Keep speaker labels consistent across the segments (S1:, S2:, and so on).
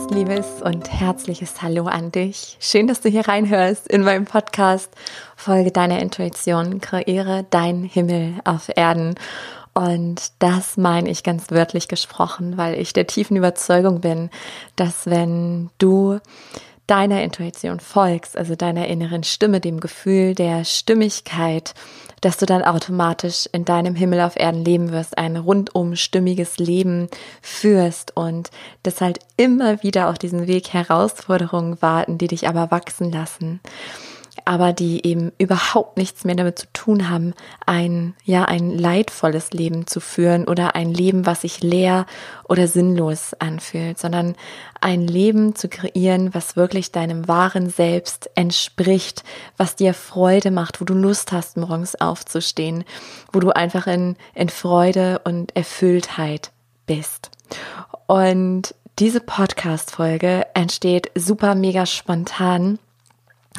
S1: ganz liebes und herzliches Hallo an dich. Schön, dass du hier reinhörst in meinem Podcast. Folge deiner Intuition, kreiere dein Himmel auf Erden. Und das meine ich ganz wörtlich gesprochen, weil ich der tiefen Überzeugung bin, dass wenn du deiner Intuition folgst, also deiner inneren Stimme, dem Gefühl der Stimmigkeit, dass du dann automatisch in deinem Himmel auf Erden leben wirst, ein rundum stimmiges Leben führst und dass halt immer wieder auf diesen Weg Herausforderungen warten, die dich aber wachsen lassen aber die eben überhaupt nichts mehr damit zu tun haben, ein, ja, ein leidvolles Leben zu führen oder ein Leben, was sich leer oder sinnlos anfühlt, sondern ein Leben zu kreieren, was wirklich deinem wahren Selbst entspricht, was dir Freude macht, wo du Lust hast, morgens aufzustehen, wo du einfach in, in Freude und Erfülltheit bist. Und diese Podcast-Folge entsteht super mega spontan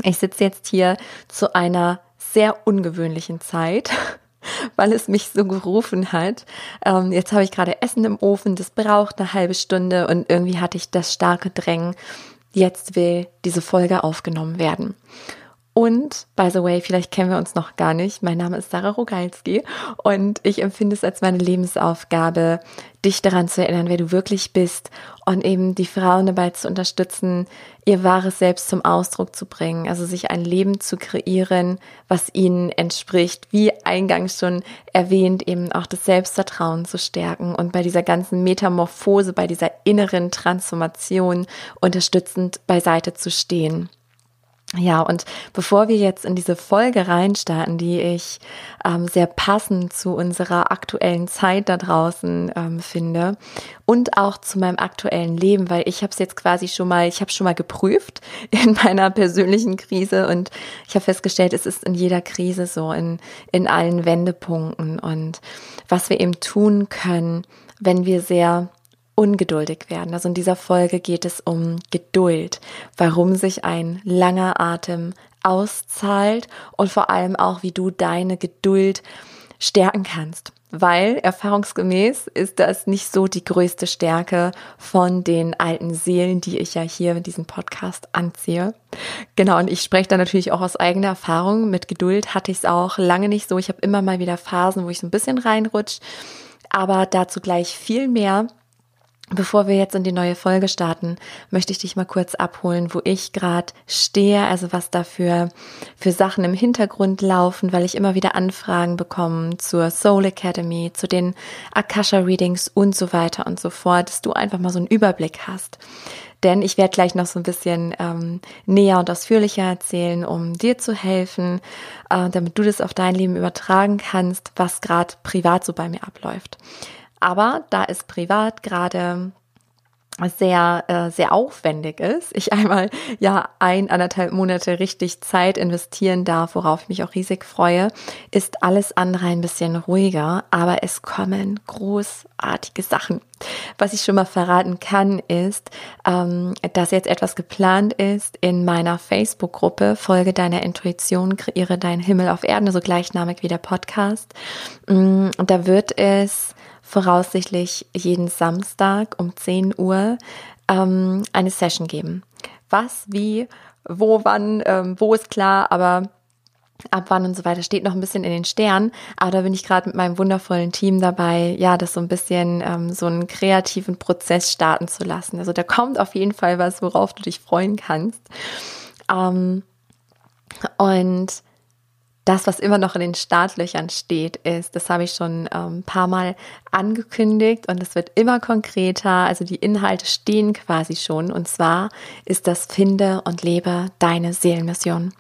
S1: ich sitze jetzt hier zu einer sehr ungewöhnlichen Zeit, weil es mich so gerufen hat. Ähm, jetzt habe ich gerade Essen im Ofen, das braucht eine halbe Stunde und irgendwie hatte ich das starke Drängen, jetzt will diese Folge aufgenommen werden. Und, by the way, vielleicht kennen wir uns noch gar nicht. Mein Name ist Sarah Rogalski und ich empfinde es als meine Lebensaufgabe, dich daran zu erinnern, wer du wirklich bist und eben die Frauen dabei zu unterstützen, ihr wahres Selbst zum Ausdruck zu bringen, also sich ein Leben zu kreieren, was ihnen entspricht, wie eingangs schon erwähnt, eben auch das Selbstvertrauen zu stärken und bei dieser ganzen Metamorphose, bei dieser inneren Transformation unterstützend beiseite zu stehen. Ja, und bevor wir jetzt in diese Folge reinstarten, die ich ähm, sehr passend zu unserer aktuellen Zeit da draußen ähm, finde und auch zu meinem aktuellen Leben, weil ich habe es jetzt quasi schon mal, ich habe schon mal geprüft in meiner persönlichen Krise und ich habe festgestellt, es ist in jeder Krise so, in, in allen Wendepunkten. Und was wir eben tun können, wenn wir sehr ungeduldig werden. Also in dieser Folge geht es um Geduld, warum sich ein langer Atem auszahlt und vor allem auch, wie du deine Geduld stärken kannst. Weil erfahrungsgemäß ist das nicht so die größte Stärke von den alten Seelen, die ich ja hier in diesem Podcast anziehe. Genau, und ich spreche da natürlich auch aus eigener Erfahrung. Mit Geduld hatte ich es auch lange nicht so. Ich habe immer mal wieder Phasen, wo ich so ein bisschen reinrutsche. Aber dazu gleich viel mehr. Bevor wir jetzt in die neue Folge starten, möchte ich dich mal kurz abholen, wo ich gerade stehe, also was da für, für Sachen im Hintergrund laufen, weil ich immer wieder Anfragen bekomme zur Soul Academy, zu den Akasha Readings und so weiter und so fort, dass du einfach mal so einen Überblick hast. Denn ich werde gleich noch so ein bisschen ähm, näher und ausführlicher erzählen, um dir zu helfen, äh, damit du das auf dein Leben übertragen kannst, was gerade privat so bei mir abläuft. Aber da es privat gerade sehr, äh, sehr aufwendig ist, ich einmal ja ein, anderthalb Monate richtig Zeit investieren darf, worauf ich mich auch riesig freue, ist alles andere ein bisschen ruhiger, aber es kommen großartige Sachen. Was ich schon mal verraten kann, ist, ähm, dass jetzt etwas geplant ist in meiner Facebook-Gruppe Folge deiner Intuition, kreiere deinen Himmel auf Erden, so gleichnamig wie der Podcast. Mm, und da wird es voraussichtlich jeden Samstag um 10 Uhr ähm, eine Session geben. Was, wie, wo, wann, ähm, wo ist klar, aber ab wann und so weiter steht noch ein bisschen in den Sternen. Aber da bin ich gerade mit meinem wundervollen Team dabei, ja, das so ein bisschen ähm, so einen kreativen Prozess starten zu lassen. Also da kommt auf jeden Fall was, worauf du dich freuen kannst. Ähm, und das, was immer noch in den Startlöchern steht, ist, das habe ich schon ein ähm, paar Mal angekündigt und es wird immer konkreter. Also die Inhalte stehen quasi schon. Und zwar ist das Finde und lebe deine Seelenmission.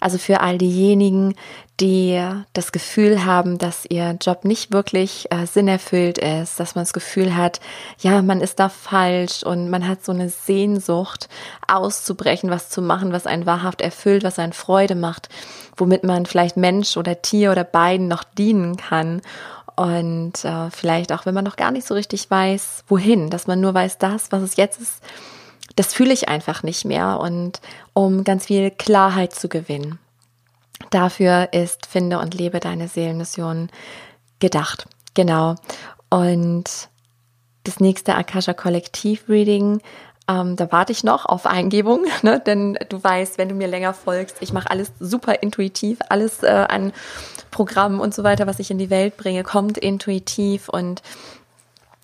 S1: Also für all diejenigen, die das Gefühl haben, dass ihr Job nicht wirklich äh, sinnerfüllt ist, dass man das Gefühl hat, ja, man ist da falsch und man hat so eine Sehnsucht auszubrechen, was zu machen, was einen wahrhaft erfüllt, was einen Freude macht, womit man vielleicht Mensch oder Tier oder beiden noch dienen kann. Und äh, vielleicht auch, wenn man noch gar nicht so richtig weiß, wohin, dass man nur weiß, das, was es jetzt ist, das fühle ich einfach nicht mehr. Und um ganz viel Klarheit zu gewinnen. Dafür ist Finde und lebe deine Seelenmission gedacht. Genau. Und das nächste Akasha Kollektiv Reading Ähm, da warte ich noch auf Eingebung, ne? denn du weißt, wenn du mir länger folgst, ich mache alles super intuitiv, alles äh, an Programmen und so weiter, was ich in die Welt bringe, kommt intuitiv und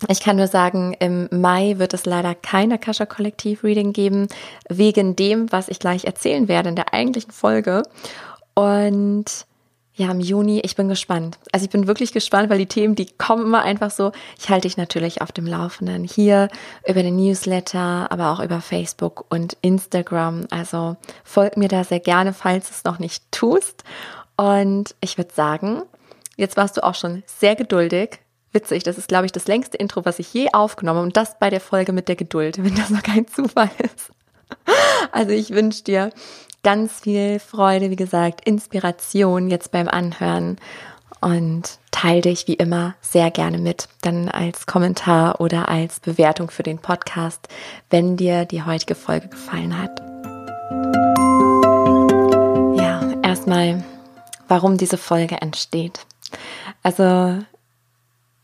S1: ich kann nur sagen, im Mai wird es leider kein Akasha Kollektiv Reading geben, wegen dem, was ich gleich erzählen werde in der eigentlichen Folge. Und ja, im Juni, ich bin gespannt. Also ich bin wirklich gespannt, weil die Themen, die kommen immer einfach so. Ich halte dich natürlich auf dem Laufenden hier über den Newsletter, aber auch über Facebook und Instagram. Also folg mir da sehr gerne, falls du es noch nicht tust. Und ich würde sagen, jetzt warst du auch schon sehr geduldig. Witzig, das ist, glaube ich, das längste Intro, was ich je aufgenommen habe. Und das bei der Folge mit der Geduld, wenn das noch kein Zufall ist. Also ich wünsche dir ganz viel Freude, wie gesagt, Inspiration jetzt beim Anhören und teile dich wie immer sehr gerne mit, dann als Kommentar oder als Bewertung für den Podcast, wenn dir die heutige Folge gefallen hat. Ja, erstmal, warum diese Folge entsteht. Also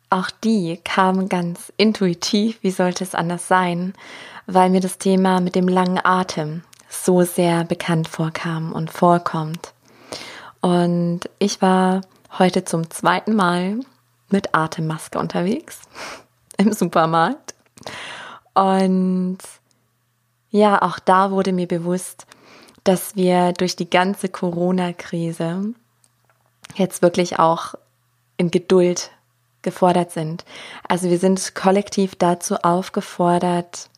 S1: auch die kam ganz intuitiv, wie sollte es anders sein, weil mir das Thema mit dem langen Atem so sehr bekannt vorkam und vorkommt. Und ich war heute zum zweiten Mal mit Atemmaske unterwegs im Supermarkt. Und ja, auch da wurde mir bewusst, dass wir durch die ganze Corona-Krise jetzt wirklich auch in Geduld gefordert sind. Also wir sind kollektiv dazu aufgefordert,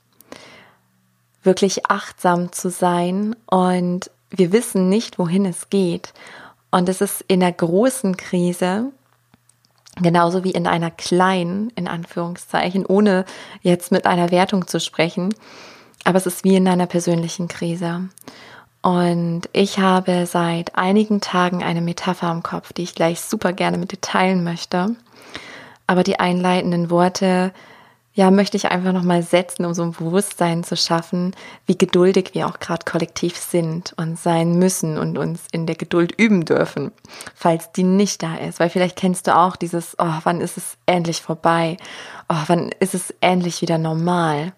S1: wirklich achtsam zu sein und wir wissen nicht, wohin es geht. Und es ist in einer großen Krise, genauso wie in einer kleinen, in Anführungszeichen, ohne jetzt mit einer Wertung zu sprechen, aber es ist wie in einer persönlichen Krise. Und ich habe seit einigen Tagen eine Metapher im Kopf, die ich gleich super gerne mit dir teilen möchte. Aber die einleitenden Worte ja, möchte ich einfach nochmal setzen, um so ein Bewusstsein zu schaffen, wie geduldig wir auch gerade kollektiv sind und sein müssen und uns in der Geduld üben dürfen, falls die nicht da ist. Weil vielleicht kennst du auch dieses, oh, wann ist es endlich vorbei? Oh, wann ist es endlich wieder normal?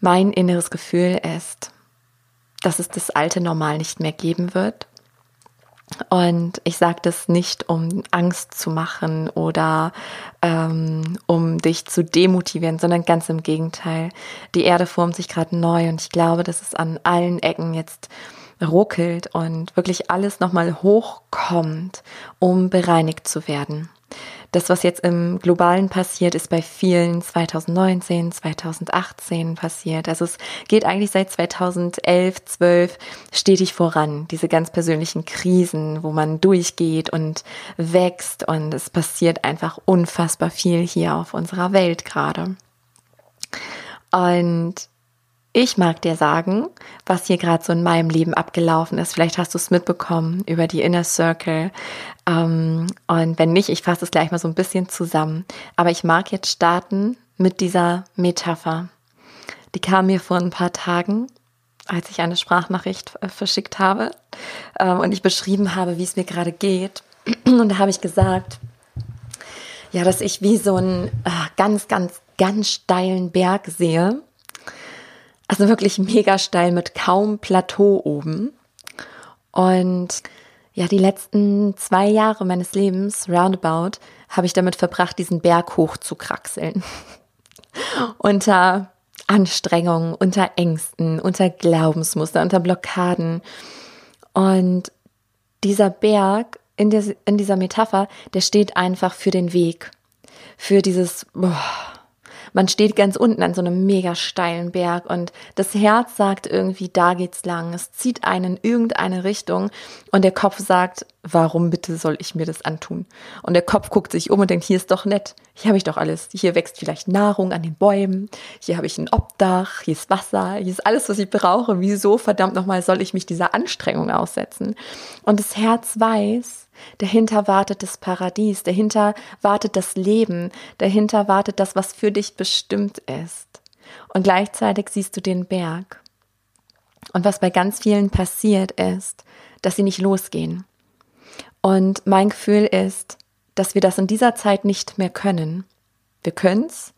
S1: Mein inneres Gefühl ist, dass es das alte Normal nicht mehr geben wird und ich sage das nicht, um Angst zu machen oder ähm, um dich zu demotivieren, sondern ganz im Gegenteil. Die Erde formt sich gerade neu und ich glaube, dass es an allen Ecken jetzt ruckelt und wirklich alles nochmal hochkommt, um bereinigt zu werden das, was jetzt im Globalen passiert, ist bei vielen 2019, 2018 passiert. Also es geht eigentlich seit 2011, 12 stetig voran. Diese ganz persönlichen Krisen, wo man durchgeht und wächst und es passiert einfach unfassbar viel hier auf unserer Welt gerade. Und ich mag dir sagen, was hier gerade so in meinem Leben abgelaufen ist. Vielleicht hast du es mitbekommen über die Inner Circle. Ähm, und wenn nicht, ich fasse es gleich mal so ein bisschen zusammen. Aber ich mag jetzt starten mit dieser Metapher. Die kam mir vor ein paar Tagen, als ich eine Sprachnachricht verschickt habe ähm, und ich beschrieben habe, wie es mir gerade geht. Und da habe ich gesagt, ja, dass ich wie so einen äh, ganz, ganz, ganz steilen Berg sehe also wirklich mega steil mit kaum Plateau oben. Und ja, die letzten zwei Jahre meines Lebens, roundabout, habe ich damit verbracht, diesen Berg hoch zu kraxeln. unter Anstrengungen, unter Ängsten, unter Glaubensmuster, unter Blockaden. Und dieser Berg in, der, in dieser Metapher, der steht einfach für den Weg. Für dieses, boah, man steht ganz unten an so einem mega steilen Berg und das Herz sagt irgendwie, da geht's lang. Es zieht einen in irgendeine Richtung und der Kopf sagt, warum bitte soll ich mir das antun? Und der Kopf guckt sich um und denkt, hier ist doch nett. Hier habe ich doch alles. Hier wächst vielleicht Nahrung an den Bäumen. Hier habe ich ein Obdach. Hier ist Wasser. Hier ist alles, was ich brauche. Wieso verdammt nochmal soll ich mich dieser Anstrengung aussetzen? Und das Herz weiß, Dahinter wartet das Paradies, dahinter wartet das Leben, dahinter wartet das, was für dich bestimmt ist. Und gleichzeitig siehst du den Berg. Und was bei ganz vielen passiert ist, dass sie nicht losgehen. Und mein Gefühl ist, dass wir das in dieser Zeit nicht mehr können. Wir können's,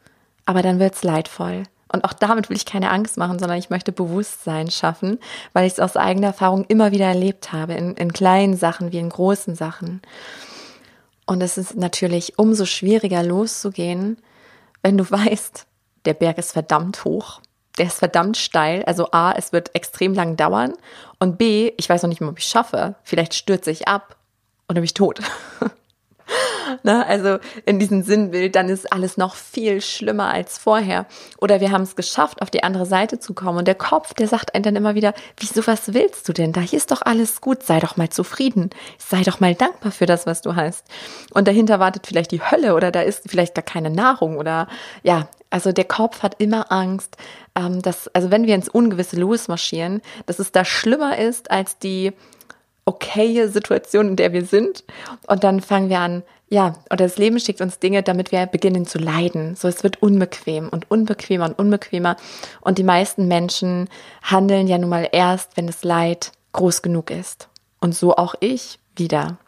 S1: aber dann wird's leidvoll Und auch damit will ich keine Angst machen, sondern ich möchte Bewusstsein schaffen, weil ich es aus eigener Erfahrung immer wieder erlebt habe, in, in kleinen Sachen wie in großen Sachen. Und es ist natürlich umso schwieriger loszugehen, wenn du weißt, der Berg ist verdammt hoch, der ist verdammt steil. Also A, es wird extrem lang dauern und B, ich weiß noch nicht mehr, ob ich schaffe. Vielleicht stürze ich ab und dann bin ich tot. ne? Also in diesem Sinnbild, dann ist alles noch viel schlimmer als vorher. Oder wir haben es geschafft, auf die andere Seite zu kommen. Und der Kopf, der sagt einem dann immer wieder, wieso, was willst du denn? Da hier ist doch alles gut, sei doch mal zufrieden. Sei doch mal dankbar für das, was du hast. Und dahinter wartet vielleicht die Hölle oder da ist vielleicht gar keine Nahrung oder ja, also der Kopf hat immer Angst, ähm, dass, also wenn wir ins Ungewisse losmarschieren, dass es da schlimmer ist als die okaye Situation, in der wir sind. Und dann fangen wir an, ja, oder das Leben schickt uns Dinge, damit wir beginnen zu leiden. So, es wird unbequem und unbequemer und unbequemer. Und die meisten Menschen handeln ja nun mal erst, wenn das Leid groß genug ist. Und so auch ich wieder.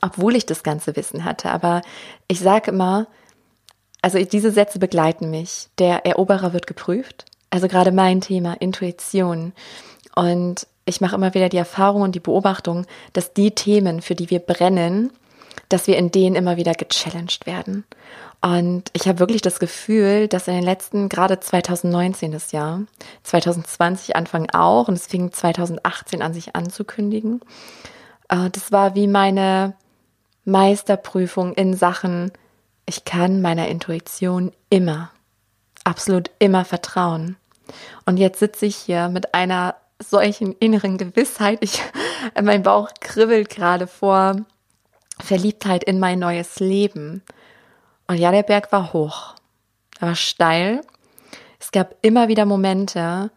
S1: Obwohl ich das ganze Wissen hatte. Aber ich sage immer, also diese Sätze begleiten mich. Der Eroberer wird geprüft. Also gerade mein Thema, Intuition. Und ich mache immer wieder die Erfahrung und die Beobachtung, dass die Themen, für die wir brennen, dass wir in denen immer wieder gechallenged werden. Und ich habe wirklich das Gefühl, dass in den letzten, gerade 2019 das Jahr, 2020 Anfang auch, und es fing 2018 an, sich anzukündigen. Äh, das war wie meine Meisterprüfung in Sachen, ich kann meiner Intuition immer, absolut immer vertrauen. Und jetzt sitze ich hier mit einer solchen inneren Gewissheit. Ich, mein Bauch kribbelt gerade vor Verliebtheit in mein neues Leben. Und ja, der Berg war hoch. Er war steil. Es gab immer wieder Momente,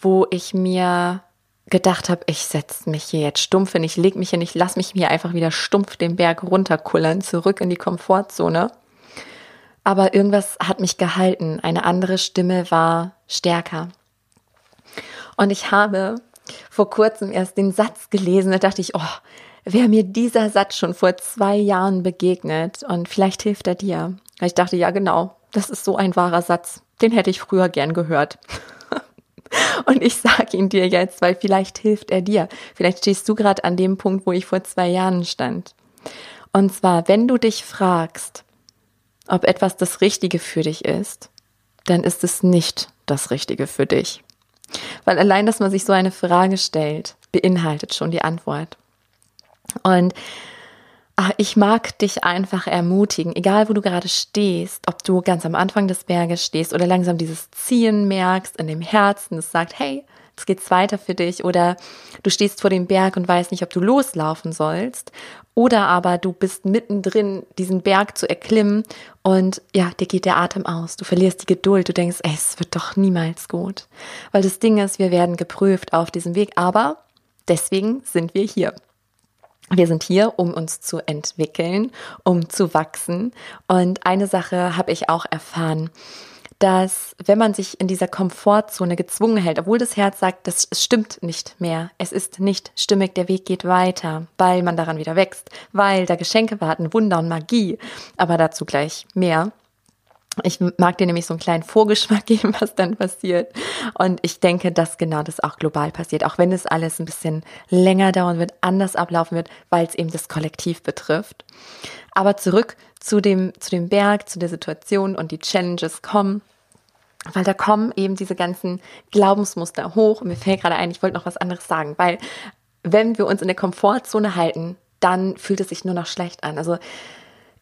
S1: wo ich mir gedacht habe, ich setze mich hier jetzt stumpf hin, ich lege mich hier nicht, lass mich hier einfach wieder stumpf den Berg runterkullern, zurück in die Komfortzone. Aber irgendwas hat mich gehalten. Eine andere Stimme war stärker. Und ich habe vor kurzem erst den Satz gelesen, da dachte ich, oh, wäre mir dieser Satz schon vor zwei Jahren begegnet und vielleicht hilft er dir. Ich dachte, ja genau, das ist so ein wahrer Satz. Den hätte ich früher gern gehört. und ich sage ihn dir jetzt, weil vielleicht hilft er dir. Vielleicht stehst du gerade an dem Punkt, wo ich vor zwei Jahren stand. Und zwar, wenn du dich fragst, ob etwas das Richtige für dich ist, dann ist es nicht das Richtige für dich. Weil allein, dass man sich so eine Frage stellt, beinhaltet schon die Antwort. Und ach, ich mag dich einfach ermutigen, egal wo du gerade stehst, ob du ganz am Anfang des Berges stehst oder langsam dieses Ziehen merkst in dem Herzen, das sagt, hey, jetzt geht's weiter für dich oder du stehst vor dem Berg und weißt nicht, ob du loslaufen sollst oder aber du bist mittendrin, diesen Berg zu erklimmen und ja, dir geht der Atem aus. Du verlierst die Geduld. Du denkst, ey, es wird doch niemals gut. Weil das Ding ist, wir werden geprüft auf diesem Weg, aber deswegen sind wir hier. Wir sind hier, um uns zu entwickeln, um zu wachsen. Und eine Sache habe ich auch erfahren dass wenn man sich in dieser Komfortzone gezwungen hält, obwohl das Herz sagt, das stimmt nicht mehr, es ist nicht stimmig, der Weg geht weiter, weil man daran wieder wächst, weil da Geschenke warten, Wunder und Magie, aber dazu gleich mehr. Ich mag dir nämlich so einen kleinen Vorgeschmack geben, was dann passiert. Und ich denke, dass genau das auch global passiert, auch wenn es alles ein bisschen länger dauern wird, anders ablaufen wird, weil es eben das Kollektiv betrifft. Aber zurück zu dem, zu dem Berg, zu der Situation und die Challenges kommen. Weil da kommen eben diese ganzen Glaubensmuster hoch. Und mir fällt gerade ein, ich wollte noch was anderes sagen, weil wenn wir uns in der Komfortzone halten, dann fühlt es sich nur noch schlecht an. Also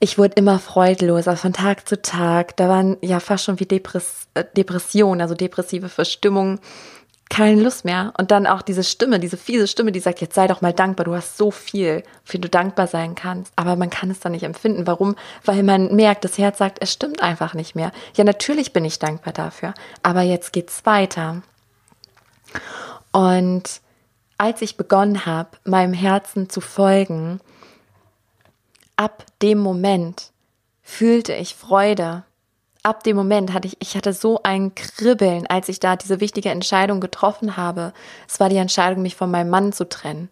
S1: ich wurde immer freudloser von Tag zu Tag. Da waren ja fast schon wie Depress äh, Depressionen, also depressive Verstimmungen keine Lust mehr. Und dann auch diese Stimme, diese fiese Stimme, die sagt, jetzt sei doch mal dankbar, du hast so viel, für du dankbar sein kannst. Aber man kann es dann nicht empfinden. Warum? Weil man merkt, das Herz sagt, es stimmt einfach nicht mehr. Ja, natürlich bin ich dankbar dafür. Aber jetzt geht's weiter. Und als ich begonnen habe, meinem Herzen zu folgen, ab dem Moment fühlte ich Freude, ab dem Moment hatte ich, ich hatte so ein Kribbeln, als ich da diese wichtige Entscheidung getroffen habe. Es war die Entscheidung, mich von meinem Mann zu trennen.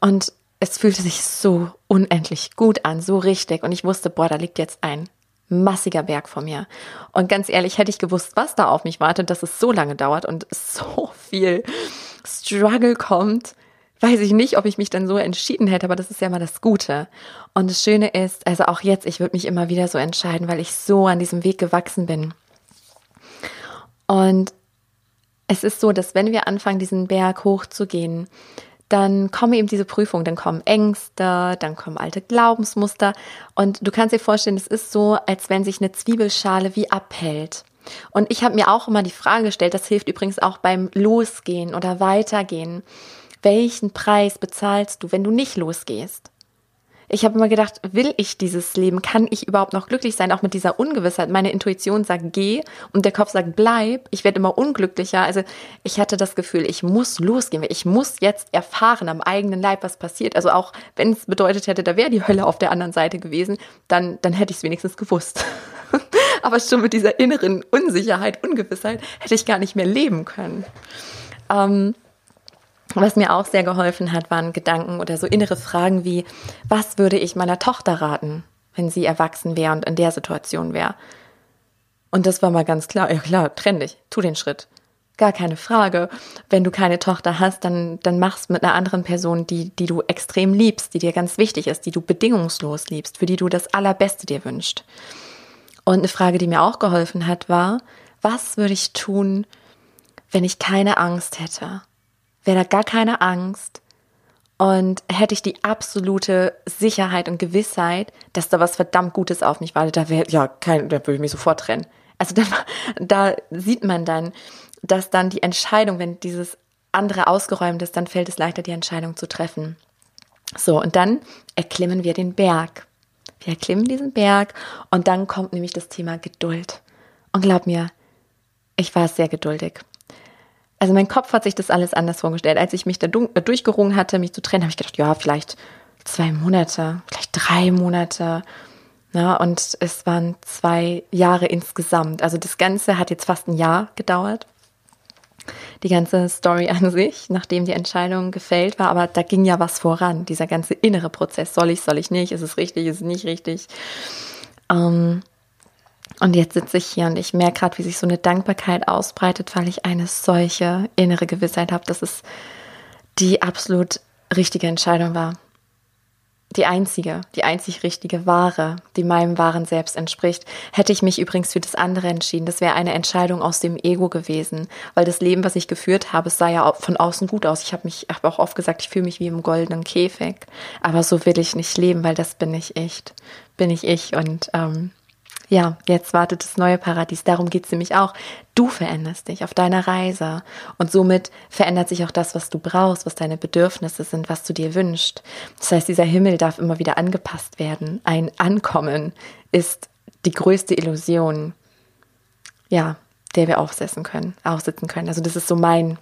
S1: Und es fühlte sich so unendlich gut an, so richtig. Und ich wusste, boah, da liegt jetzt ein massiger Berg vor mir. Und ganz ehrlich, hätte ich gewusst, was da auf mich wartet, dass es so lange dauert und so viel Struggle kommt, weiß ich nicht, ob ich mich dann so entschieden hätte, aber das ist ja mal das Gute. Und das Schöne ist, also auch jetzt, ich würde mich immer wieder so entscheiden, weil ich so an diesem Weg gewachsen bin. Und es ist so, dass wenn wir anfangen, diesen Berg hochzugehen, dann kommen eben diese Prüfungen, dann kommen Ängste, dann kommen alte Glaubensmuster. Und du kannst dir vorstellen, es ist so, als wenn sich eine Zwiebelschale wie abhält. Und ich habe mir auch immer die Frage gestellt, das hilft übrigens auch beim Losgehen oder Weitergehen. Welchen Preis bezahlst du, wenn du nicht losgehst? Ich habe immer gedacht, will ich dieses Leben? Kann ich überhaupt noch glücklich sein? Auch mit dieser Ungewissheit. Meine Intuition sagt, geh und der Kopf sagt, bleib. Ich werde immer unglücklicher. Also ich hatte das Gefühl, ich muss losgehen. Ich muss jetzt erfahren am eigenen Leib, was passiert. Also auch wenn es bedeutet hätte, da wäre die Hölle auf der anderen Seite gewesen, dann, dann hätte ich es wenigstens gewusst. Aber schon mit dieser inneren Unsicherheit, Ungewissheit hätte ich gar nicht mehr leben können. Ähm, was mir auch sehr geholfen hat, waren Gedanken oder so innere Fragen wie, was würde ich meiner Tochter raten, wenn sie erwachsen wäre und in der Situation wäre? Und das war mal ganz klar, ja klar, trenn dich, tu den Schritt. Gar keine Frage. Wenn du keine Tochter hast, dann, dann mach's mit einer anderen Person, die, die du extrem liebst, die dir ganz wichtig ist, die du bedingungslos liebst, für die du das Allerbeste dir wünscht. Und eine Frage, die mir auch geholfen hat, war, was würde ich tun, wenn ich keine Angst hätte? Wäre da gar keine Angst und hätte ich die absolute Sicherheit und Gewissheit, dass da was verdammt Gutes auf mich wartet, da wäre ja kein, da würde ich mich sofort trennen. Also da, da sieht man dann, dass dann die Entscheidung, wenn dieses andere ausgeräumt ist, dann fällt es leichter, die Entscheidung zu treffen. So, und dann erklimmen wir den Berg. Wir erklimmen diesen Berg und dann kommt nämlich das Thema Geduld. Und glaub mir, ich war sehr geduldig also mein Kopf hat sich das alles anders vorgestellt. Als ich mich da äh, durchgerungen hatte, mich zu trennen, habe ich gedacht, ja, vielleicht zwei Monate, vielleicht drei Monate. Na, und es waren zwei Jahre insgesamt. Also das Ganze hat jetzt fast ein Jahr gedauert. Die ganze Story an sich, nachdem die Entscheidung gefällt war, aber da ging ja was voran. Dieser ganze innere Prozess. Soll ich, soll ich nicht? Ist es richtig, ist es nicht richtig? Ähm, und jetzt sitze ich hier und ich merke gerade, wie sich so eine Dankbarkeit ausbreitet, weil ich eine solche innere Gewissheit habe, dass es die absolut richtige Entscheidung war. Die einzige, die einzig richtige wahre, die meinem wahren Selbst entspricht. Hätte ich mich übrigens für das andere entschieden, das wäre eine Entscheidung aus dem Ego gewesen, weil das Leben, was ich geführt habe, es sah ja von außen gut aus. Ich habe mich, habe auch oft gesagt, ich fühle mich wie im goldenen Käfig, aber so will ich nicht leben, weil das bin ich echt, bin ich ich und ähm, ja, jetzt wartet das neue Paradies. Darum geht es nämlich auch. Du veränderst dich auf deiner Reise und somit verändert sich auch das, was du brauchst, was deine Bedürfnisse sind, was du dir wünschst. Das heißt, dieser Himmel darf immer wieder angepasst werden. Ein Ankommen ist die größte Illusion, ja, der wir aufsetzen können, aufsitzen können. Also das ist so mein,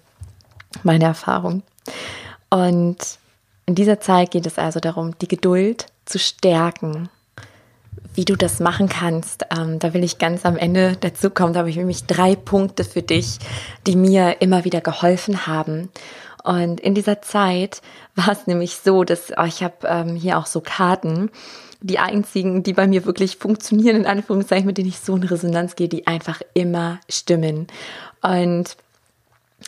S1: meine Erfahrung. Und in dieser Zeit geht es also darum, die Geduld zu stärken wie du das machen kannst, ähm, da will ich ganz am Ende dazu kommen. Da habe ich nämlich drei Punkte für dich, die mir immer wieder geholfen haben. Und in dieser Zeit war es nämlich so, dass oh, ich habe ähm, hier auch so Karten, die einzigen, die bei mir wirklich funktionieren, in Anführungszeichen, mit denen ich so in Resonanz gehe, die einfach immer stimmen. Und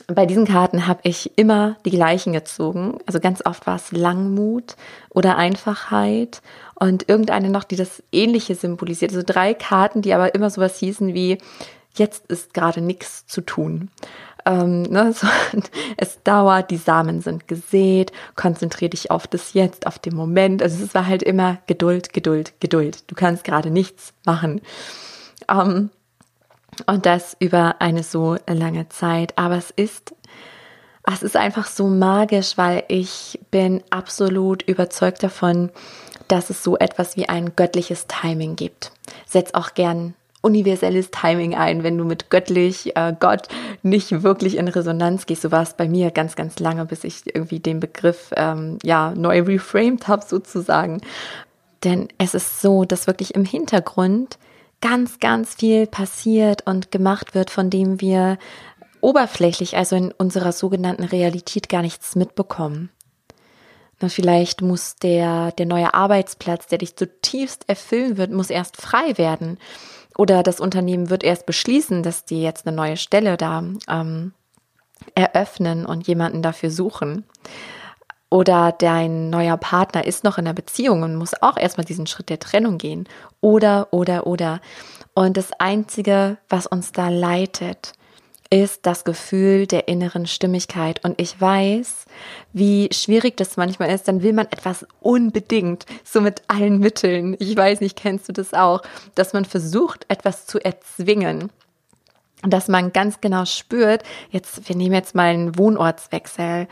S1: bei diesen Karten habe ich immer die gleichen gezogen. Also ganz oft war es Langmut oder Einfachheit und irgendeine noch, die das Ähnliche symbolisiert. Also drei Karten, die aber immer sowas hießen wie, jetzt ist gerade nichts zu tun. Ähm, ne, so, es dauert, die Samen sind gesät, konzentriere dich auf das Jetzt, auf den Moment. Also es war halt immer Geduld, Geduld, Geduld. Du kannst gerade nichts machen. Ähm, und das über eine so lange Zeit. Aber es ist es ist einfach so magisch, weil ich bin absolut überzeugt davon, dass es so etwas wie ein göttliches Timing gibt. Setz auch gern universelles Timing ein, wenn du mit göttlich, äh, Gott nicht wirklich in Resonanz gehst. So war es bei mir ganz, ganz lange, bis ich irgendwie den Begriff ähm, ja neu reframed habe sozusagen. Denn es ist so, dass wirklich im Hintergrund ganz, ganz viel passiert und gemacht wird, von dem wir oberflächlich, also in unserer sogenannten Realität gar nichts mitbekommen. Vielleicht muss der, der neue Arbeitsplatz, der dich zutiefst erfüllen wird, muss erst frei werden. Oder das Unternehmen wird erst beschließen, dass die jetzt eine neue Stelle da ähm, eröffnen und jemanden dafür suchen. Oder dein neuer Partner ist noch in der Beziehung und muss auch erstmal diesen Schritt der Trennung gehen. Oder, oder, oder. Und das Einzige, was uns da leitet, ist das Gefühl der inneren Stimmigkeit. Und ich weiß, wie schwierig das manchmal ist. Dann will man etwas unbedingt, so mit allen Mitteln. Ich weiß nicht, kennst du das auch, dass man versucht, etwas zu erzwingen dass man ganz genau spürt, jetzt, wir nehmen jetzt mal einen Wohnortswechsel.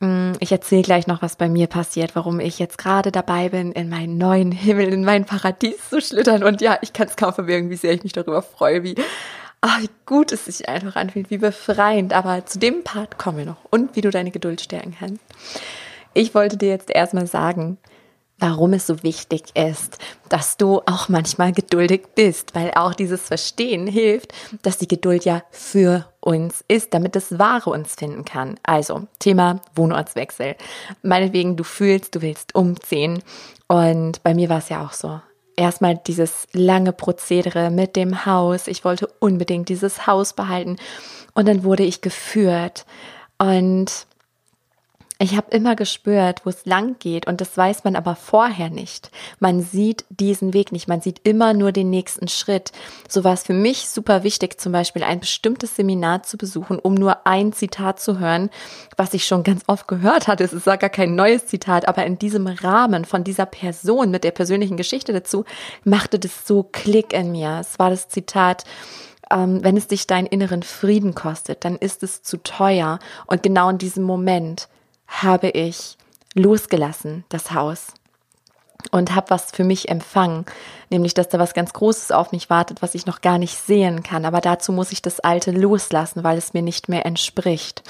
S1: Mm, ich erzähle gleich noch, was bei mir passiert, warum ich jetzt gerade dabei bin, in meinen neuen Himmel, in mein Paradies zu schlittern. Und ja, ich kann es kaum verwirken, wie sehr ich mich darüber freue, wie, ach, wie gut es sich einfach anfühlt, wie befreiend. Aber zu dem Part kommen wir noch und wie du deine Geduld stärken kannst. Ich wollte dir jetzt erstmal sagen, warum es so wichtig ist, dass du auch manchmal geduldig bist, weil auch dieses Verstehen hilft, dass die Geduld ja für uns ist, damit das Wahre uns finden kann. Also Thema Wohnortswechsel. Meinetwegen, du fühlst, du willst umziehen und bei mir war es ja auch so. Erstmal dieses lange Prozedere mit dem Haus. Ich wollte unbedingt dieses Haus behalten und dann wurde ich geführt und ich habe immer gespürt, wo es lang geht und das weiß man aber vorher nicht. Man sieht diesen Weg nicht, man sieht immer nur den nächsten Schritt. So war es für mich super wichtig, zum Beispiel ein bestimmtes Seminar zu besuchen, um nur ein Zitat zu hören, was ich schon ganz oft gehört hatte. Es ist gar kein neues Zitat, aber in diesem Rahmen von dieser Person mit der persönlichen Geschichte dazu machte das so Klick in mir. Es war das Zitat, ähm, wenn es dich deinen inneren Frieden kostet, dann ist es zu teuer. Und genau in diesem Moment habe ich losgelassen, das Haus. Und habe was für mich empfangen, nämlich dass da was ganz Großes auf mich wartet, was ich noch gar nicht sehen kann. Aber dazu muss ich das Alte loslassen, weil es mir nicht mehr entspricht.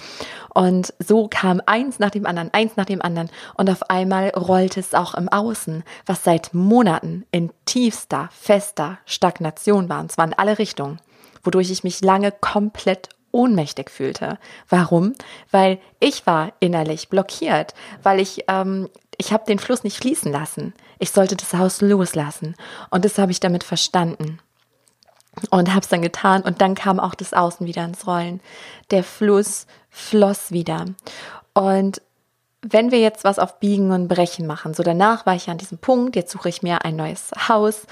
S1: Und so kam eins nach dem anderen, eins nach dem anderen. Und auf einmal rollte es auch im Außen, was seit Monaten in tiefster, fester Stagnation war. Und zwar in alle Richtungen, wodurch ich mich lange komplett ohnmächtig fühlte. Warum? Weil ich war innerlich blockiert, weil ich ähm, ich habe den Fluss nicht fließen lassen. Ich sollte das Haus loslassen und das habe ich damit verstanden und habe es dann getan und dann kam auch das Außen wieder ins Rollen. Der Fluss floss wieder und wenn wir jetzt was auf Biegen und Brechen machen, so danach war ich an diesem Punkt, jetzt suche ich mir ein neues Haus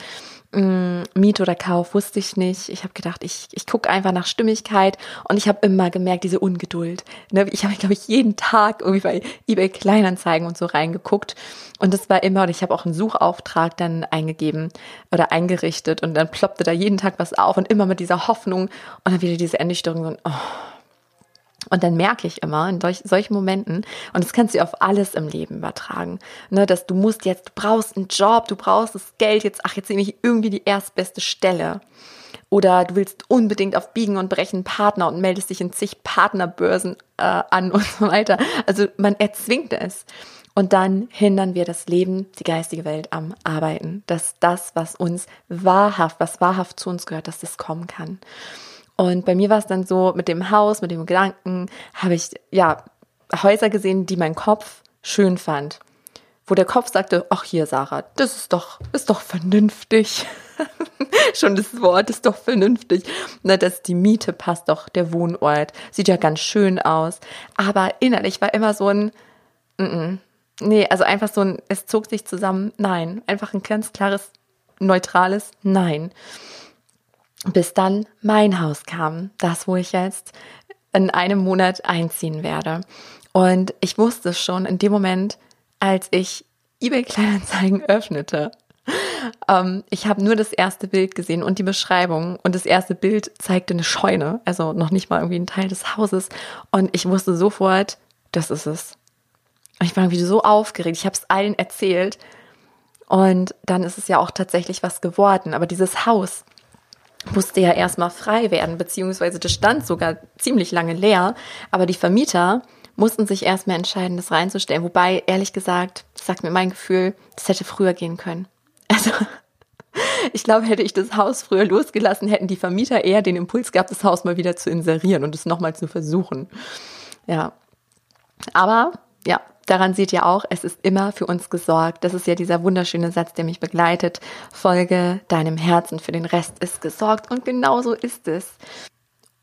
S1: Miet oder Kauf wusste ich nicht. Ich habe gedacht, ich, ich gucke einfach nach Stimmigkeit und ich habe immer gemerkt, diese Ungeduld. Ne? Ich habe, glaube ich, jeden Tag irgendwie bei eBay Kleinanzeigen und so reingeguckt und das war immer, und ich habe auch einen Suchauftrag dann eingegeben oder eingerichtet und dann ploppte da jeden Tag was auf und immer mit dieser Hoffnung und dann wieder diese Ernüchterung und oh, und dann merke ich immer in solch, solchen Momenten, und das kannst du auf alles im Leben übertragen, ne, dass du musst jetzt, du brauchst einen Job, du brauchst das Geld, jetzt, ach, jetzt nehme ich irgendwie die erstbeste Stelle. Oder du willst unbedingt auf Biegen und Brechen Partner und meldest dich in zig Partnerbörsen äh, an und so weiter. Also man erzwingt es. Und dann hindern wir das Leben, die geistige Welt am Arbeiten, dass das, was uns wahrhaft, was wahrhaft zu uns gehört, dass das kommen kann. Und bei mir war es dann so, mit dem Haus, mit dem Gedanken, habe ich ja Häuser gesehen, die mein Kopf schön fand. Wo der Kopf sagte, ach hier, Sarah, das ist doch, ist doch vernünftig. Schon das Wort ist doch vernünftig. Na, dass die Miete passt doch, der Wohnort. Sieht ja ganz schön aus. Aber innerlich war immer so ein, mm -mm. nee, also einfach so ein, es zog sich zusammen, nein. Einfach ein ganz klares, neutrales Nein bis dann mein Haus kam, das, wo ich jetzt in einem Monat einziehen werde. Und ich wusste schon in dem Moment, als ich eBay Kleinanzeigen öffnete. Ähm, ich habe nur das erste Bild gesehen und die Beschreibung. Und das erste Bild zeigte eine Scheune, also noch nicht mal irgendwie ein Teil des Hauses. Und ich wusste sofort, das ist es. Ich war irgendwie so aufgeregt. Ich habe es allen erzählt. Und dann ist es ja auch tatsächlich was geworden. Aber dieses Haus, musste ja erstmal frei werden, beziehungsweise das stand sogar ziemlich lange leer, aber die Vermieter mussten sich erstmal entscheiden, das reinzustellen. Wobei, ehrlich gesagt, sagt mir mein Gefühl, das hätte früher gehen können. Also, ich glaube, hätte ich das Haus früher losgelassen, hätten die Vermieter eher den Impuls gehabt, das Haus mal wieder zu inserieren und es nochmal zu versuchen. Ja. Aber, ja, daran seht ihr auch, es ist immer für uns gesorgt. Das ist ja dieser wunderschöne Satz, der mich begleitet. Folge deinem Herzen, für den Rest ist gesorgt. Und genau so ist es.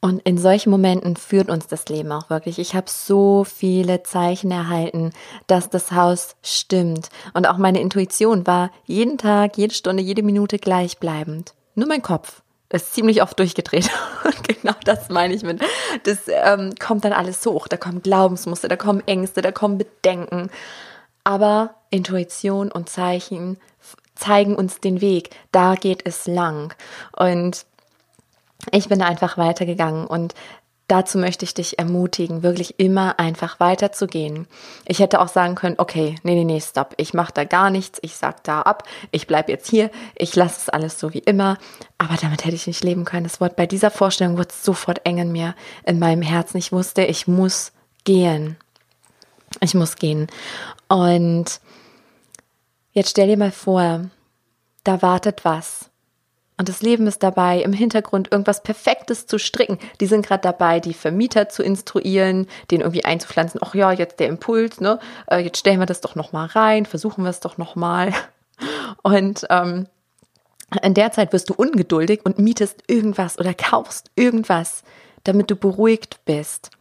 S1: Und in solchen Momenten führt uns das Leben auch wirklich. Ich habe so viele Zeichen erhalten, dass das Haus stimmt. Und auch meine Intuition war jeden Tag, jede Stunde, jede Minute gleichbleibend. Nur mein Kopf ist ziemlich oft durchgedreht. Und genau das meine ich mit. Das ähm, kommt dann alles hoch. Da kommen Glaubensmuster, da kommen Ängste, da kommen Bedenken. Aber Intuition und Zeichen zeigen uns den Weg. Da geht es lang. Und ich bin einfach weitergegangen und dazu möchte ich dich ermutigen, wirklich immer einfach weiterzugehen. Ich hätte auch sagen können, okay, nee, nee, nee, stopp, ich mache da gar nichts, ich sag da ab, ich bleib jetzt hier, ich lasse es alles so wie immer, aber damit hätte ich nicht leben können. Das Wort bei dieser Vorstellung wurde sofort eng in mir, in meinem Herzen. Ich wusste, ich muss gehen. Ich muss gehen. Und jetzt stell dir mal vor, da wartet was und das Leben ist dabei, im Hintergrund irgendwas Perfektes zu stricken. Die sind gerade dabei, die Vermieter zu instruieren, den irgendwie einzupflanzen. Ach ja, jetzt der Impuls, ne? Äh, jetzt stellen wir das doch nochmal rein, versuchen wir es doch nochmal. Und ähm, in der Zeit wirst du ungeduldig und mietest irgendwas oder kaufst irgendwas, damit du beruhigt bist.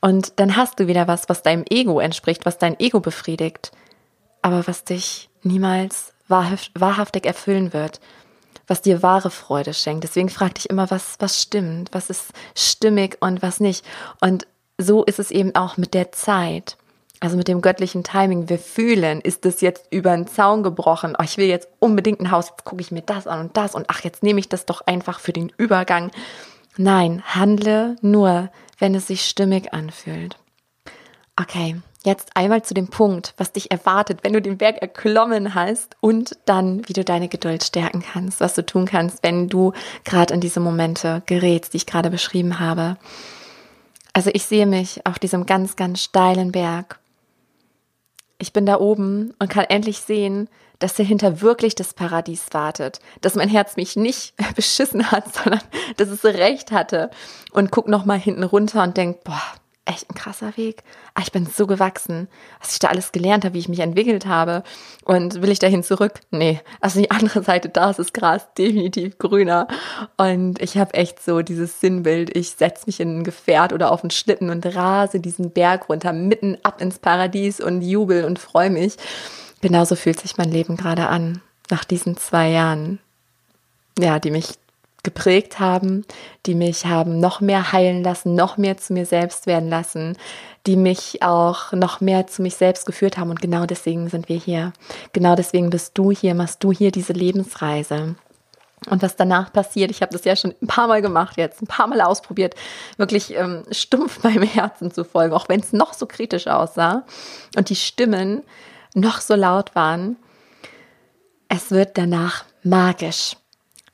S1: Und dann hast du wieder was, was deinem Ego entspricht, was dein Ego befriedigt, aber was dich niemals wahrhaftig erfüllen wird, was dir wahre Freude schenkt. Deswegen frag dich immer, was, was stimmt, was ist stimmig und was nicht. Und so ist es eben auch mit der Zeit. Also mit dem göttlichen Timing. Wir fühlen, ist es jetzt über den Zaun gebrochen. Oh, ich will jetzt unbedingt ein Haus, jetzt gucke ich mir das an und das und ach, jetzt nehme ich das doch einfach für den Übergang. Nein, handle nur, wenn es sich stimmig anfühlt. Okay, Jetzt einmal zu dem Punkt, was dich erwartet, wenn du den Berg erklommen hast und dann, wie du deine Geduld stärken kannst, was du tun kannst, wenn du gerade in diese Momente gerätst, die ich gerade beschrieben habe. Also ich sehe mich auf diesem ganz, ganz steilen Berg. Ich bin da oben und kann endlich sehen, dass dahinter wirklich das Paradies wartet, dass mein Herz mich nicht beschissen hat, sondern dass es recht hatte und guck noch mal hinten runter und denk, boah, echt ein krasser Weg. Ah, ich bin so gewachsen, was ich da alles gelernt habe, wie ich mich entwickelt habe. Und will ich dahin zurück? Nee. Also die andere Seite, da ist das Gras definitiv grüner. Und ich habe echt so dieses Sinnbild. Ich setze mich in ein Gefährt oder auf einen Schlitten und rase diesen Berg runter, mitten ab ins Paradies und jubel und freue mich. Genauso fühlt sich mein Leben gerade an, nach diesen zwei Jahren. Ja, die mich geprägt haben, die mich haben noch mehr heilen lassen, noch mehr zu mir selbst werden lassen, die mich auch noch mehr zu mich selbst geführt haben. Und genau deswegen sind wir hier. Genau deswegen bist du hier, machst du hier diese Lebensreise. Und was danach passiert, ich habe das ja schon ein paar Mal gemacht jetzt, ein paar Mal ausprobiert, wirklich ähm, stumpf meinem Herzen zu folgen, auch wenn es noch so kritisch aussah und die Stimmen noch so laut waren. Es wird danach magisch.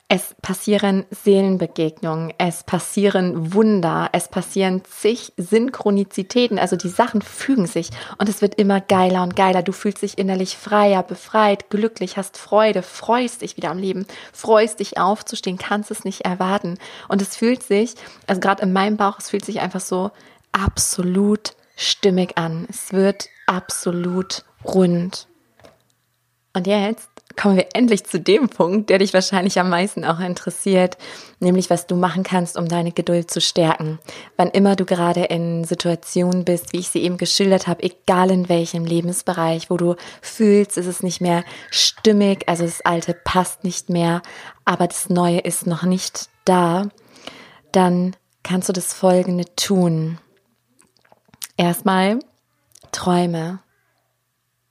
S1: Es passieren Seelenbegegnungen, es passieren Wunder, es passieren zig Synchronizitäten, also die Sachen fügen sich und es wird immer geiler und geiler. Du fühlst dich innerlich freier, befreit, glücklich, hast Freude, freust dich wieder am Leben, freust dich aufzustehen, kannst es nicht erwarten. Und es fühlt sich, also gerade in meinem Bauch, es fühlt sich einfach so absolut stimmig an. Es wird absolut rund. Und jetzt kommen wir endlich zu dem Punkt, der dich wahrscheinlich am meisten auch interessiert, nämlich was du machen kannst, um deine Geduld zu stärken. Wann immer du gerade in Situationen bist, wie ich sie eben geschildert habe, egal in welchem Lebensbereich, wo du fühlst, ist es nicht mehr stimmig, also das Alte passt nicht mehr, aber das Neue ist noch nicht da, dann kannst du das Folgende tun. Erstmal träume.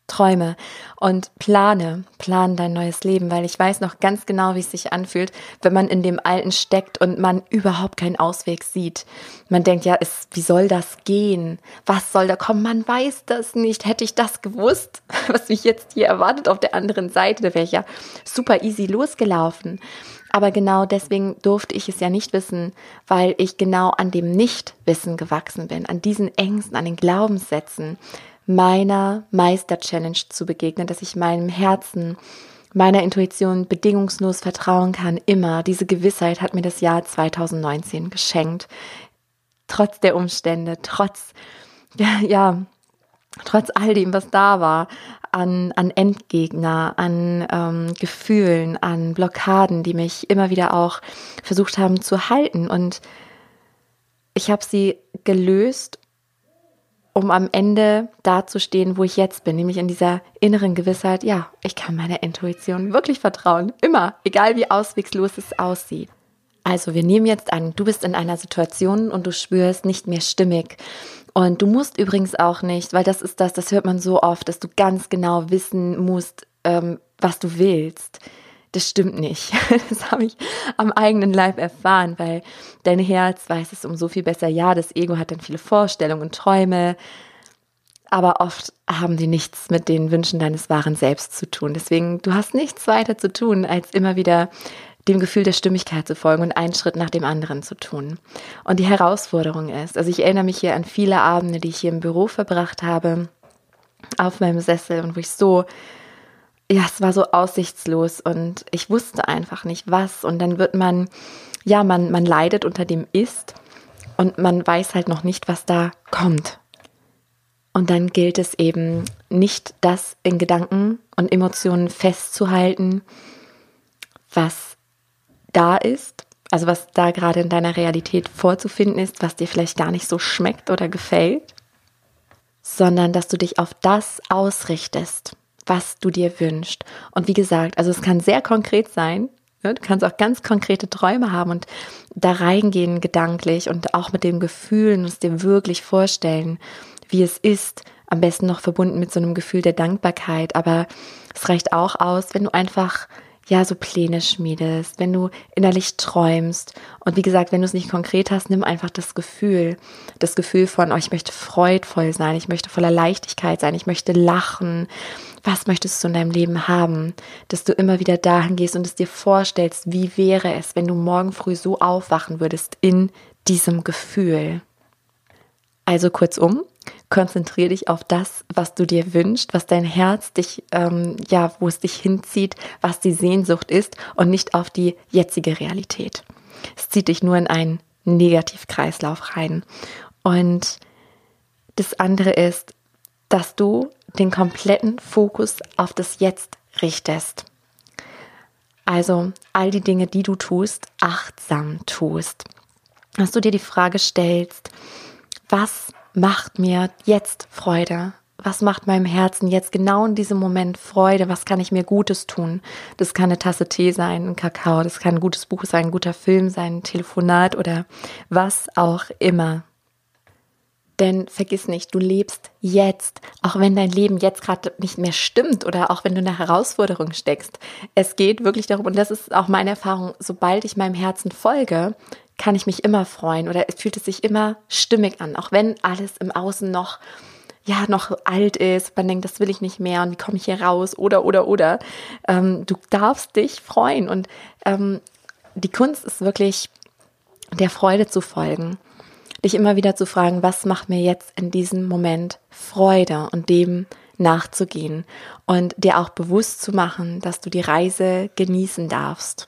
S1: Träume und plane, plane dein neues Leben, weil ich weiß noch ganz genau, wie es sich anfühlt, wenn man in dem Alten steckt und man überhaupt keinen Ausweg sieht. Man denkt ja, es, wie soll das gehen? Was soll da kommen? Man weiß das nicht. Hätte ich das gewusst, was mich jetzt hier erwartet auf der anderen Seite, da wäre ich ja super easy losgelaufen. Aber genau deswegen durfte ich es ja nicht wissen, weil ich genau an dem Nichtwissen gewachsen bin, an diesen Ängsten, an den Glaubenssätzen, meiner Meister-Challenge zu begegnen, dass ich meinem Herzen, meiner Intuition bedingungslos vertrauen kann, immer. Diese Gewissheit hat mir das Jahr 2019 geschenkt. Trotz der Umstände, trotz ja, trotz all dem, was da war, an, an Endgegner, an ähm, Gefühlen, an Blockaden, die mich immer wieder auch versucht haben zu halten. Und ich habe sie gelöst, um am Ende dazustehen, wo ich jetzt bin, nämlich in dieser inneren Gewissheit, ja, ich kann meiner Intuition wirklich vertrauen. Immer, egal wie auswegslos es aussieht. Also, wir nehmen jetzt an, du bist in einer Situation und du spürst nicht mehr stimmig. Und du musst übrigens auch nicht, weil das ist das, das hört man so oft, dass du ganz genau wissen musst, ähm, was du willst. Das stimmt nicht. Das habe ich am eigenen Leib erfahren, weil dein Herz weiß es um so viel besser. Ja, das Ego hat dann viele Vorstellungen und Träume, aber oft haben die nichts mit den Wünschen deines wahren Selbst zu tun. Deswegen, du hast nichts weiter zu tun, als immer wieder dem Gefühl der Stimmigkeit zu folgen und einen Schritt nach dem anderen zu tun. Und die Herausforderung ist, also ich erinnere mich hier an viele Abende, die ich hier im Büro verbracht habe, auf meinem Sessel und wo ich so, ja, es war so aussichtslos und ich wusste einfach nicht was. Und dann wird man, ja, man, man leidet unter dem Ist und man weiß halt noch nicht, was da kommt. Und dann gilt es eben nicht, das in Gedanken und Emotionen festzuhalten, was da ist, also was da gerade in deiner Realität vorzufinden ist, was dir vielleicht gar nicht so schmeckt oder gefällt, sondern dass du dich auf das ausrichtest, was du dir wünschst. Und wie gesagt, also es kann sehr konkret sein. Ne? Du kannst auch ganz konkrete Träume haben und da reingehen gedanklich und auch mit dem Gefühl und es dir wirklich vorstellen, wie es ist, am besten noch verbunden mit so einem Gefühl der Dankbarkeit. Aber es reicht auch aus, wenn du einfach ja, so Pläne schmiedest, wenn du innerlich träumst. Und wie gesagt, wenn du es nicht konkret hast, nimm einfach das Gefühl. Das Gefühl von, oh, ich möchte freudvoll sein, ich möchte voller Leichtigkeit sein, ich möchte lachen. Was möchtest du in deinem Leben haben? Dass du immer wieder dahin gehst und es dir vorstellst, wie wäre es, wenn du morgen früh so aufwachen würdest in diesem Gefühl. Also kurzum, konzentriere dich auf das, was du dir wünschst, was dein Herz dich, ähm, ja, wo es dich hinzieht, was die Sehnsucht ist und nicht auf die jetzige Realität. Es zieht dich nur in einen Negativkreislauf rein. Und das andere ist, dass du den kompletten Fokus auf das Jetzt richtest. Also all die Dinge, die du tust, achtsam tust. Dass du dir die Frage stellst, was macht mir jetzt Freude? Was macht meinem Herzen jetzt genau in diesem Moment Freude? Was kann ich mir Gutes tun? Das kann eine Tasse Tee sein, ein Kakao, das kann ein gutes Buch sein, ein guter Film sein, ein Telefonat oder was auch immer. Denn vergiss nicht, du lebst jetzt, auch wenn dein Leben jetzt gerade nicht mehr stimmt oder auch wenn du in einer Herausforderung steckst. Es geht wirklich darum, und das ist auch meine Erfahrung, sobald ich meinem Herzen folge, kann ich mich immer freuen oder es fühlt es sich immer stimmig an, auch wenn alles im Außen noch ja noch alt ist, man denkt, das will ich nicht mehr und wie komme ich hier raus oder oder oder. Ähm, du darfst dich freuen und ähm, die Kunst ist wirklich der Freude zu folgen, dich immer wieder zu fragen, was macht mir jetzt in diesem Moment Freude und dem nachzugehen und dir auch bewusst zu machen, dass du die Reise genießen darfst.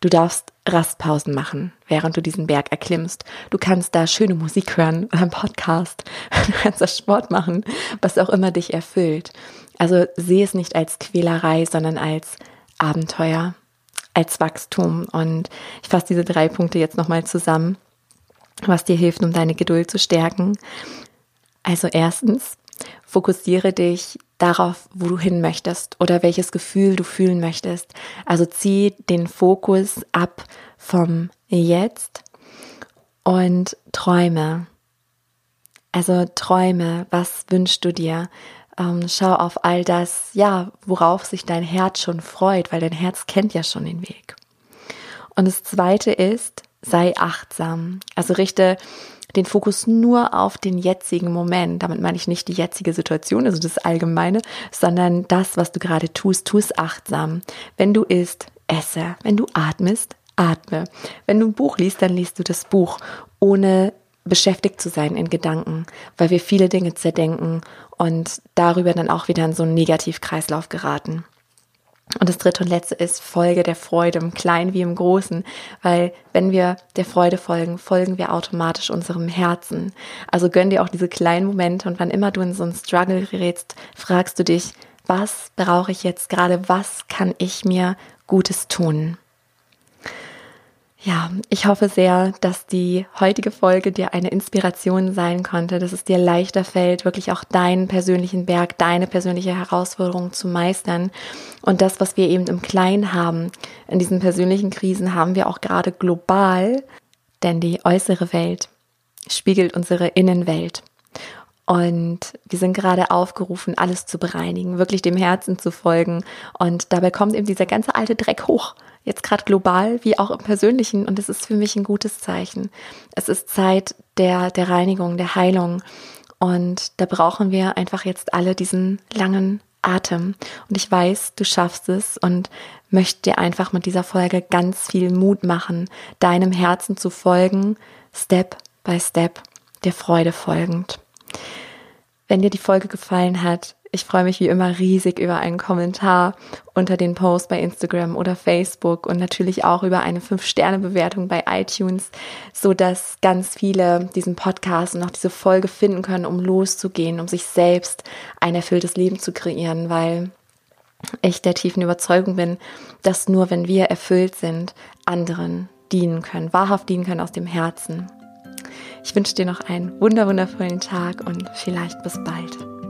S1: Du darfst Rastpausen machen, während du diesen Berg erklimmst. Du kannst da schöne Musik hören einen Podcast. Du kannst da Sport machen, was auch immer dich erfüllt. Also sehe es nicht als Quälerei, sondern als Abenteuer, als Wachstum. Und ich fasse diese drei Punkte jetzt nochmal zusammen, was dir hilft, um deine Geduld zu stärken. Also erstens, fokussiere dich darauf, wo du hin möchtest oder welches Gefühl du fühlen möchtest. Also zieh den Fokus ab vom Jetzt und träume. Also träume, was wünschst du dir? Ähm, schau auf all das, ja, worauf sich dein Herz schon freut, weil dein Herz kennt ja schon den Weg. Und das Zweite ist, sei achtsam. Also richte den Fokus nur auf den jetzigen Moment. Damit meine ich nicht die jetzige Situation, also das Allgemeine, sondern das, was du gerade tust, tu es achtsam. Wenn du isst, esse. Wenn du atmest, atme. Wenn du ein Buch liest, dann liest du das Buch, ohne beschäftigt zu sein in Gedanken, weil wir viele Dinge zerdenken und darüber dann auch wieder in so einen Negativkreislauf geraten. Und das dritte und letzte ist Folge der Freude im Kleinen wie im Großen, weil wenn wir der Freude folgen, folgen wir automatisch unserem Herzen. Also gönn dir auch diese kleinen Momente und wann immer du in so einen Struggle gerätst, fragst du dich, was brauche ich jetzt gerade, was kann ich mir Gutes tun? Ja, ich hoffe sehr, dass die heutige Folge dir eine Inspiration sein konnte, dass es dir leichter fällt, wirklich auch deinen persönlichen Berg, deine persönliche Herausforderung zu meistern. Und das, was wir eben im Kleinen haben, in diesen persönlichen Krisen, haben wir auch gerade global, denn die äußere Welt spiegelt unsere Innenwelt. Und wir sind gerade aufgerufen, alles zu bereinigen, wirklich dem Herzen zu folgen. Und dabei kommt eben dieser ganze alte Dreck hoch. Jetzt gerade global wie auch im Persönlichen. Und es ist für mich ein gutes Zeichen. Es ist Zeit der, der Reinigung, der Heilung. Und da brauchen wir einfach jetzt alle diesen langen Atem. Und ich weiß, du schaffst es und möchte dir einfach mit dieser Folge ganz viel Mut machen, deinem Herzen zu folgen, Step by Step, der Freude folgend. Wenn dir die Folge gefallen hat, ich freue mich wie immer riesig über einen Kommentar unter den Post bei Instagram oder Facebook und natürlich auch über eine 5-Sterne-Bewertung bei iTunes, so dass ganz viele diesen Podcast und auch diese Folge finden können, um loszugehen, um sich selbst ein erfülltes Leben zu kreieren, weil ich der tiefen Überzeugung bin, dass nur wenn wir erfüllt sind, anderen dienen können, wahrhaft dienen können aus dem Herzen. Ich wünsche dir noch einen wunderwundervollen Tag und vielleicht bis bald.